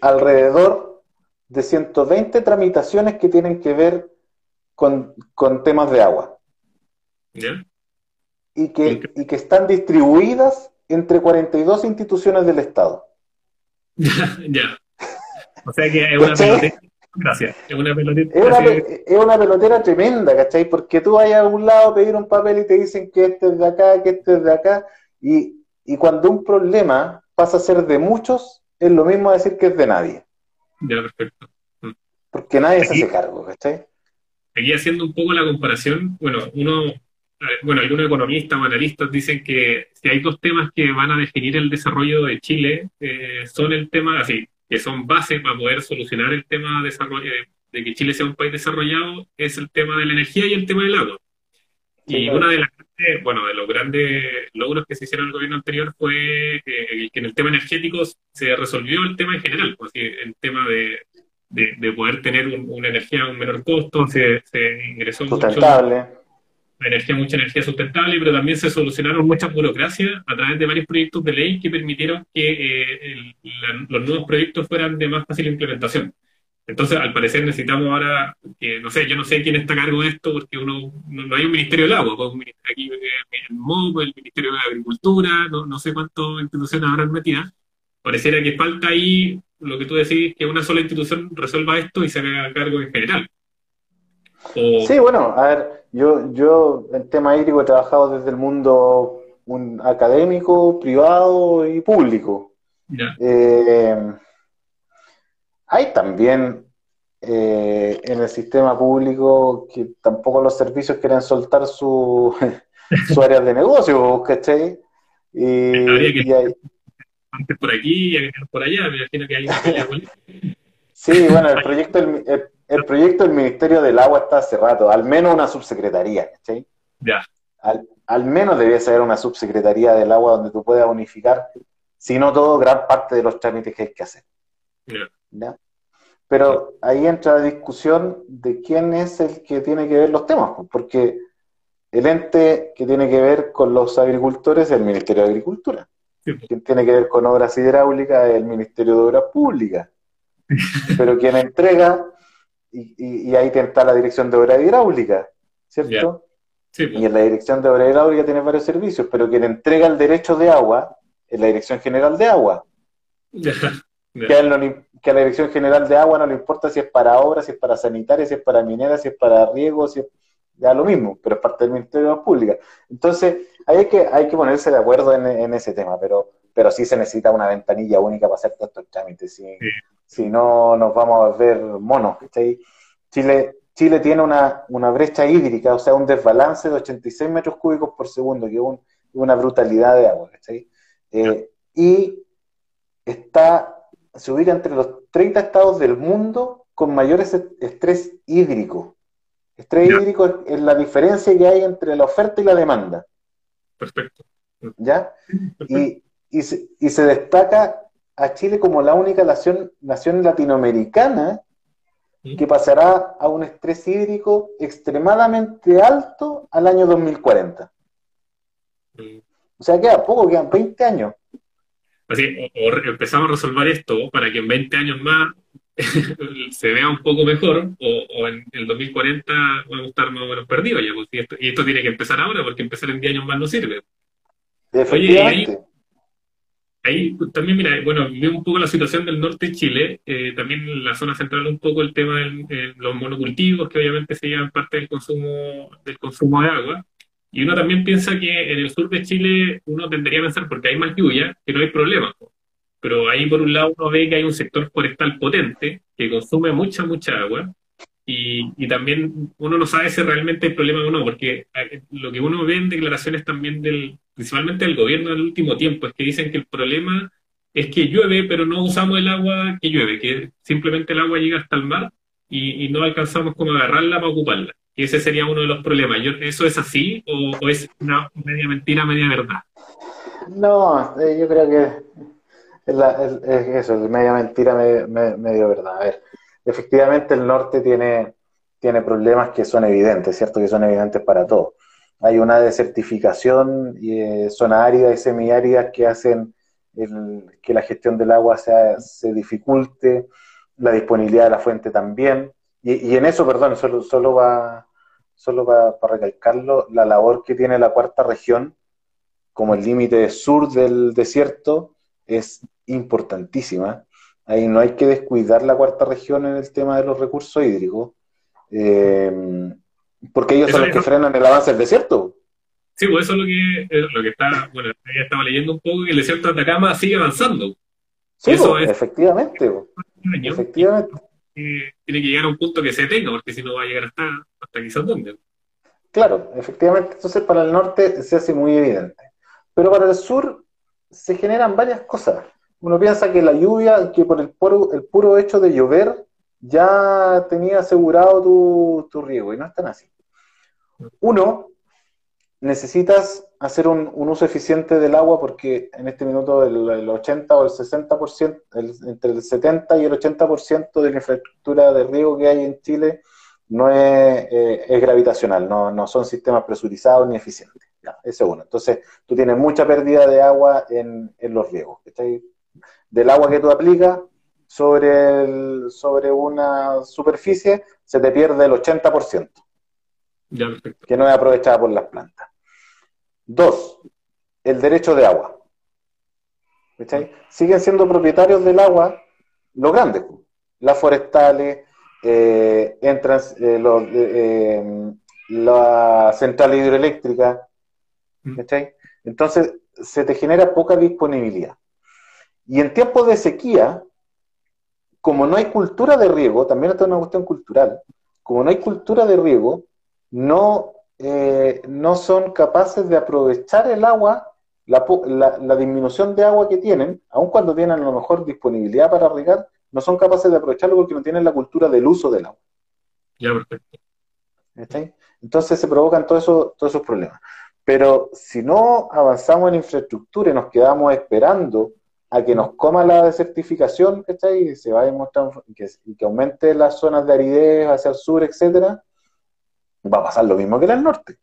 alrededor de 120 tramitaciones que tienen que ver con, temas de agua. Y, que, y que están distribuidas entre 42 instituciones del Estado. ya. O sea que es una pelotera. Gracias. Es una pelotera. Es una, pelotera tremenda, ¿cachai? Porque tú vas a algún lado a pedir un papel y te dicen que este es de acá, que este es de acá. Y, y cuando un problema pasa a ser de muchos, es lo mismo decir que es de nadie. Ya, perfecto. Mm. Porque nadie se hace cargo, ¿cachai? Aquí haciendo un poco la comparación, bueno, uno, bueno, algunos economistas o analistas dicen que si hay dos temas que van a definir el desarrollo de Chile, eh, son el tema, así, que son bases para poder solucionar el tema de, desarrollo, de que Chile sea un país desarrollado, es el tema de la energía y el tema del agua. Y una de las bueno, de los grandes logros que se hicieron en el gobierno anterior fue que en el tema energético se resolvió el tema en general, pues, el tema de, de, poder tener una energía a un menor costo, se, se ingresó sustentable. mucho energía, mucha energía sustentable, pero también se solucionaron muchas burocracias a través de varios proyectos de ley que permitieron que eh, los nuevos proyectos fueran de más fácil implementación. Entonces, al parecer necesitamos ahora, que no sé, yo no sé quién está a cargo de esto, porque uno no, hay un Ministerio del Agua, pues, aquí eh, el MOB, el Ministerio de Agricultura, no, no sé cuántas instituciones habrán metidas. Pareciera que falta ahí lo que tú decís, que una sola institución resuelva esto y se haga cargo en general. Sí, bueno, a ver, yo, yo en tema hídrico he trabajado desde el mundo un académico, privado y público. Eh, hay también eh, en el sistema público que tampoco los servicios quieren soltar su, su área de negocio, ¿cachai? Y, hay... Antes por aquí y por allá, me imagino que hay Sí, bueno, el proyecto, el, el, proyecto del Ministerio del Agua está hace rato, al menos una subsecretaría, ¿cachai? Ya. Al, al menos debía ser una subsecretaría del agua donde tú puedas unificar, si no todo, gran parte de los trámites que hay que hacer. ¿Ya? Pero ahí entra la discusión de quién es el que tiene que ver los temas, pues, porque el ente que tiene que ver con los agricultores es el Ministerio de Agricultura. Quien tiene que ver con obras hidráulicas es el Ministerio de Obras Públicas. Pero quien entrega, y, ahí está la Dirección de Obras Hidráulicas, ¿cierto? Pues. Y en la Dirección de Obras Hidráulicas tiene varios servicios, pero quien entrega el derecho de agua es la Dirección General de Agua. Que, a la Dirección General de Agua no le importa si es para obras, si es para sanitarias, si es para mineras, si es para riego, si es ya lo mismo, pero es parte del Ministerio de Públicas. Entonces, hay que, hay que ponerse de acuerdo en, ese tema, pero, pero sí se necesita una ventanilla única para hacer todos estos trámites. Si, si no, nos vamos a ver monos. Chile, Chile tiene una, una, brecha hídrica, o sea, un desbalance de 86 metros cúbicos por segundo, que es una brutalidad de agua. Eh, y está se ubica entre los 30 estados del mundo con mayores estrés hídrico. Estrés hídrico es, la diferencia que hay entre la oferta y la demanda. Perfecto. ¿Ya? Y, y, se, y, se, destaca a Chile como la única nación, nación latinoamericana que pasará a un estrés hídrico extremadamente alto al año 2040. O sea, queda poco, quedan 20 años. Así, o, empezamos a resolver esto para que en 20 años más se vea un poco mejor, o, en el 2040 vamos a estar más o menos perdidos ya, pues, y, esto, y, esto, tiene que empezar ahora, porque empezar en 10 años más no sirve. Oye, ahí, ahí, también, mira, bueno, veo un poco la situación del norte de Chile, eh, también la zona central un poco el tema de los monocultivos, que obviamente se llevan parte del consumo, del consumo de agua, y uno también piensa que en el sur de Chile uno tendría que pensar, porque hay más lluvia, que no hay problema. Pero ahí por un lado uno ve que hay un sector forestal potente que consume mucha, mucha agua. Y, también uno no sabe si realmente hay problema o no, porque eh, lo que uno ve en declaraciones también del, principalmente del gobierno en el último tiempo, es que dicen que el problema es que llueve, pero no usamos el agua que llueve, que simplemente el agua llega hasta el mar y, no alcanzamos como agarrarla para ocuparla. Y ese sería uno de los problemas. ¿Eso es así o, es una media mentira, media verdad? No, eh, yo creo que es, eso, es media mentira, medio, verdad. A ver, efectivamente el norte tiene, tiene problemas que son evidentes, ¿cierto? Que son evidentes para todos. Hay una desertificación y eh, zona árida y semiáridas que hacen que la gestión del agua se dificulte, la disponibilidad de la fuente también. Y, en eso, perdón, solo, solo va solo para, recalcarlo, la labor que tiene la cuarta región como el límite sur del desierto es importantísima. Ahí no hay que descuidar la cuarta región en el tema de los recursos hídricos, eh, porque ellos son los que frenan el avance del desierto. Sí, pues eso es lo que, lo que está, bueno, ya estaba leyendo un poco, que el desierto de Atacama sigue avanzando. Sí, eso pues, efectivamente. Efectivamente. tiene que llegar a un punto que se tenga, porque si no va a llegar hasta, hasta quizás dónde. Claro, efectivamente. Entonces, para el norte se hace muy evidente. Pero para el sur se generan varias cosas. Uno piensa que la lluvia, que por el puro, el puro hecho de llover, ya tenía asegurado tu, tu riego, y no es tan así. Uno, necesitas hacer un, uso eficiente del agua porque en este minuto el, 80 o el 60%, entre el 70 y el 80% de la infraestructura de riego que hay en Chile no es, eh, gravitacional, no, son sistemas presurizados ni eficientes. Ya, ese es uno. Entonces, tú tienes mucha pérdida de agua en, los riegos. Del agua que tú aplicas sobre, sobre una superficie, se te pierde el 80%, que no es aprovechada por las plantas. Dos, el derecho de agua. Siguen siendo propietarios del agua los grandes, las forestales, eh, entran eh, eh, la central hidroeléctrica. Mm. Entonces, se te genera poca disponibilidad. Y en tiempos de sequía, como no hay cultura de riego, también esta es una cuestión cultural, como no hay cultura de riego, no eh, no son capaces de aprovechar el agua, la, disminución de agua que tienen, aun cuando tienen a lo mejor disponibilidad para regar, no son capaces de aprovecharlo porque no tienen la cultura del uso del agua. Ya, perfecto. Entonces se provocan todos esos, todos esos problemas. Pero si no avanzamos en infraestructura y nos quedamos esperando a que nos coma la desertificación, Y se va a demostrar que, que aumente las zonas de aridez hacia el sur, etcétera, va a pasar lo mismo que en el norte.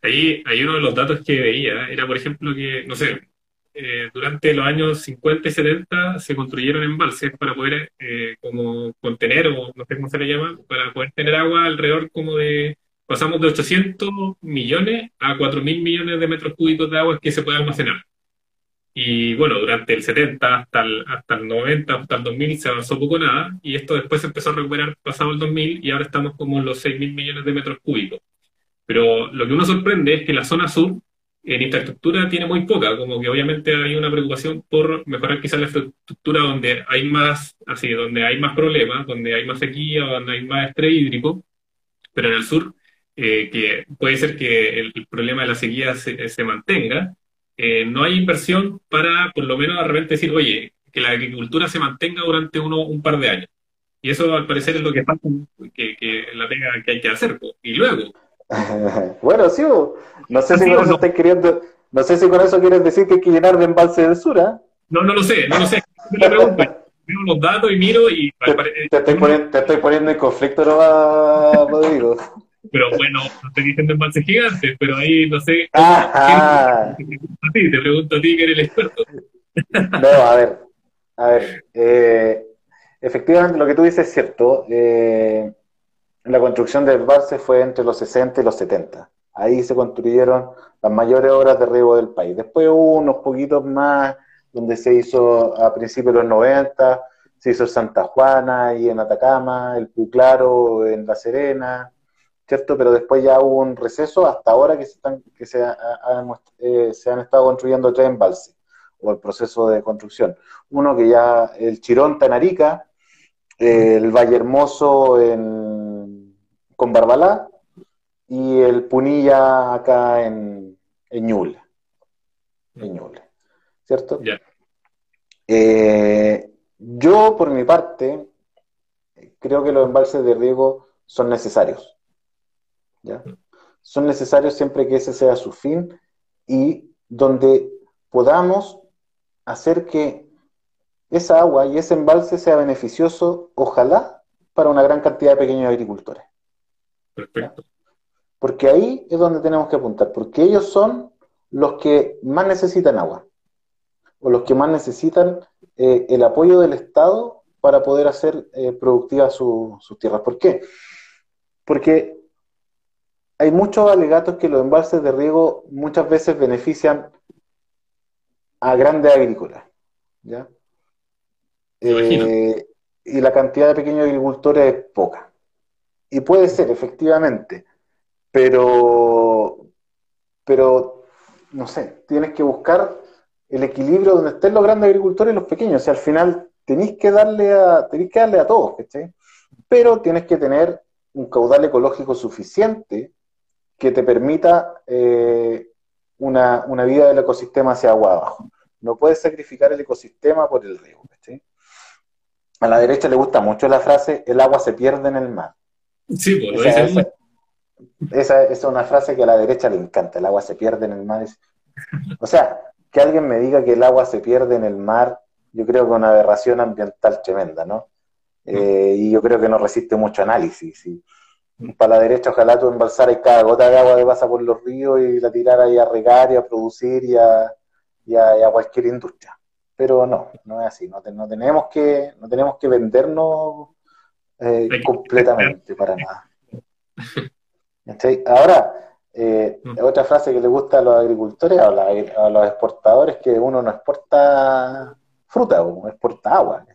Ahí hay uno de los datos que veía, era por ejemplo que, no sé, eh, durante los años 50 y 70 se construyeron embalses para poder eh, como contener, o no sé cómo se le llama, para poder tener agua alrededor como de, pasamos de 800 millones a 4 mil millones de metros cúbicos de agua que se puede almacenar. Y bueno, durante el 70 hasta el, hasta el 90, hasta el 2000 se avanzó poco nada, y esto después se empezó a recuperar pasado el 2000 y ahora estamos como en los 6 mil millones de metros cúbicos. Pero lo que uno sorprende es que la zona sur en infraestructura tiene muy poca, como que obviamente hay una preocupación por mejorar quizás la infraestructura donde hay más, así, donde hay más problemas, donde hay más sequía, donde hay más estrés hídrico, pero en el sur, eh, que puede ser que el, problema de la sequía se, se mantenga, eh, no hay inversión para, por lo menos, de repente decir, oye, que la agricultura se mantenga durante uno, un par de años. Y eso, al parecer, es lo que pasa, que, que la tenga que hay que hacer. Y luego. bueno, sí, no sé si con eso queriendo, no sé si con eso quieres decir que hay que llenar de embalse del sur, ¿ah? No, no lo sé, no lo sé. Me pregunto. Veo los datos y miro y... Te, estoy, poniendo, te estoy poniendo en conflicto, ¿no, Rodrigo? Pero bueno, no estoy diciendo embalses gigantes, pero ahí no sé. te pregunto a ti que eres el experto. no, a ver, a ver, eh, efectivamente lo que tú dices es cierto. Eh, la construcción del embalse fue entre los 60 y los 70. Ahí se construyeron las mayores obras de riego del país. Después hubo unos poquitos más donde se hizo a principios de los 90, se hizo en Santa Juana y en Atacama, el Puclaro en La Serena, ¿cierto? Pero después ya hubo un receso hasta ahora que se, están, que se, eh, se han estado construyendo tres embalses, o el proceso de construcción. Uno que ya, el Chironta en Arica, el Valle Hermoso en, con Barbalá, y el Punilla acá en, en Ñuble, ¿cierto? Eh, yo, por mi parte, creo que los embalses de riego son necesarios. ¿Ya? Son necesarios siempre que ese sea su fin y donde podamos hacer que esa agua y ese embalse sea beneficioso, ojalá, para una gran cantidad de pequeños agricultores. Perfecto. Porque ahí es donde tenemos que apuntar, porque ellos son los que más necesitan agua, o los que más necesitan eh, el apoyo del Estado para poder hacer eh, productivas sus tierras. ¿Por qué? Porque hay muchos alegatos que los embalses de riego muchas veces benefician a grandes agrícolas. ¿ya? Eh, y la cantidad de pequeños agricultores es poca. Y puede ser, efectivamente, pero, pero, no sé, tienes que buscar el equilibrio donde estén los grandes agricultores y los pequeños. O sea, al final tenéis que darle a, tenéis que darle a todos, Pero tienes que tener un caudal ecológico suficiente que te permita eh, una, vida del ecosistema hacia agua abajo. No puedes sacrificar el ecosistema por el río. A la derecha le gusta mucho la frase, el agua se pierde en el mar. Sí, pues, esa, esa, es una frase que a la derecha le encanta, el agua se pierde en el mar. O sea, que alguien me diga que el agua se pierde en el mar, yo creo que es una aberración ambiental tremenda, ¿no? Eh, y yo creo que no resiste mucho análisis. Para la derecha, ojalá tú embalsaras cada gota de agua que pasa por los ríos y la tiraras a regar y a producir y a, cualquier industria. Pero no, no es así. No, tenemos, que, no tenemos que vendernos eh, completamente para nada. Ahora, eh, mm. otra frase que le gusta a los agricultores o a, los exportadores que uno no exporta fruta, uno exporta agua.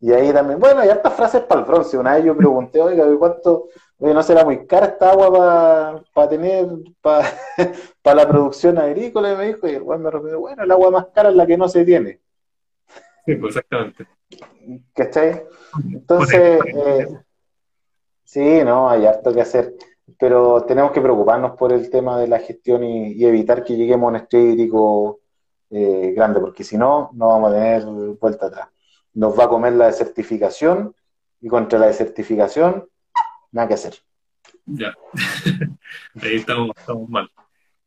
Y ahí también, bueno, hay hartas frases para el bronce. Una vez yo pregunté, oiga, ¿cuánto? ¿no será muy cara esta agua para tener, para la producción agrícola? Y me dijo, y el me respondió, bueno, el agua más cara es la que no se tiene. Sí, pues exactamente. ¿Cachai? Entonces, eh, sí, no, hay harto que hacer. Pero tenemos que preocuparnos por el tema de la gestión y, evitar que lleguemos a un estrés hídrico eh, grande, porque si no, no vamos a tener vuelta atrás nos va a comer la desertificación y contra la desertificación, nada que hacer. Ya, ahí estamos, estamos mal.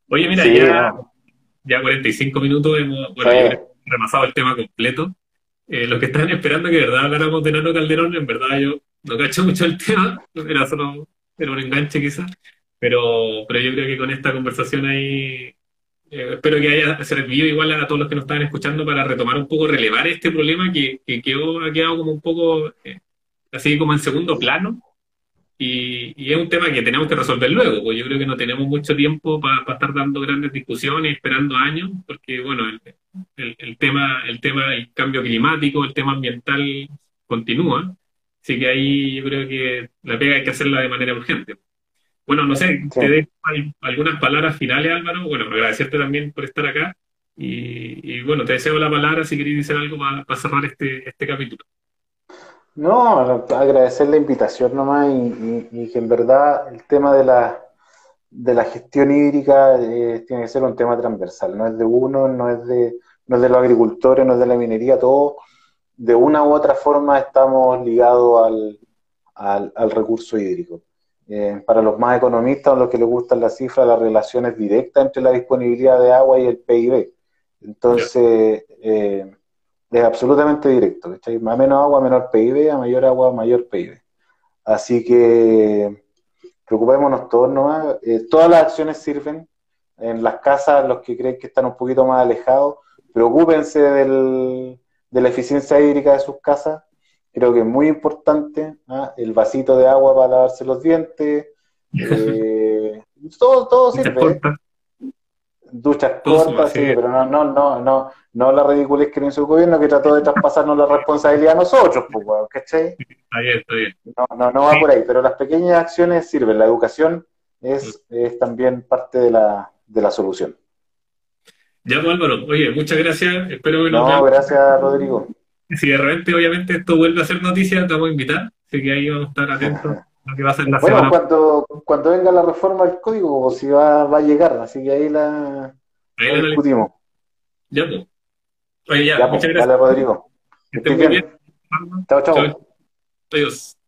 Oye, mira, ya, ya 45 minutos hemos remasado el tema completo. Eh, los que están esperando que de verdad habláramos de Nano Calderón, en verdad yo no cacho mucho el tema, era solo era un enganche quizás, pero, pero yo creo que con esta conversación ahí eh, espero que haya servido igual a todos los que nos estaban escuchando para retomar un poco, relevar este problema que, quedó, ha quedado como un poco eh, así como en segundo plano. Y, es un tema que tenemos que resolver luego, pues yo creo que no tenemos mucho tiempo para estar dando grandes discusiones, esperando años, porque bueno, el, el, tema, el tema del cambio climático, el tema ambiental continúa. Así que ahí yo creo que la pega hay que hacerla de manera urgente. Bueno, no sé, te dejo algunas palabras finales, Álvaro. Bueno, agradecerte también por estar acá. Y, bueno, te deseo la palabra si queréis decir algo para, cerrar este, este capítulo. No, agradecer la invitación nomás y, que en verdad el tema de la, de la gestión hídrica eh, tiene que ser un tema transversal, no es de uno, no es de, no es de los agricultores, no es de la minería, todos de una u otra forma estamos ligados al, al recurso hídrico. Eh, para los más economistas los que les gustan las cifras, la relación es directa entre la disponibilidad de agua y el PIB. Entonces, eh, es absolutamente directo. A menos agua, menor PIB, a mayor agua, mayor PIB. Así que preocupémonos todos nomás. Eh, todas las acciones sirven. En las casas, los que creen que están un poquito más alejados, preocúpense del, de la eficiencia hídrica de sus casas creo que es muy importante, ¿ah? el vasito de agua para lavarse los dientes, eh, todo, todo sirve. ¿eh? Duchas cortas, sí, pero no, no, no, no, no la ridiculez que hizo el gobierno que trató de traspasarnos la responsabilidad a nosotros, pues, ¿cachai? Está bien, está bien. No, no, no va por ahí, pero las pequeñas acciones sirven, la educación es, es también parte de la, de la solución. Ya, pues, Álvaro, oye, muchas gracias, espero que nos No, gracias, Rodrigo. Si de repente, obviamente, esto vuelve a ser noticia, te vamos a invitar. Así que ahí vamos a estar atentos a lo que va a ser la bueno, Cuando, cuando venga la reforma del código, o si va, va a llegar, así que ahí la, ahí discutimos. Ya, pues. Oye, ya, muchas pues, gracias. Dale, Rodrigo. Que estén muy bien. Chao, chao. Adiós.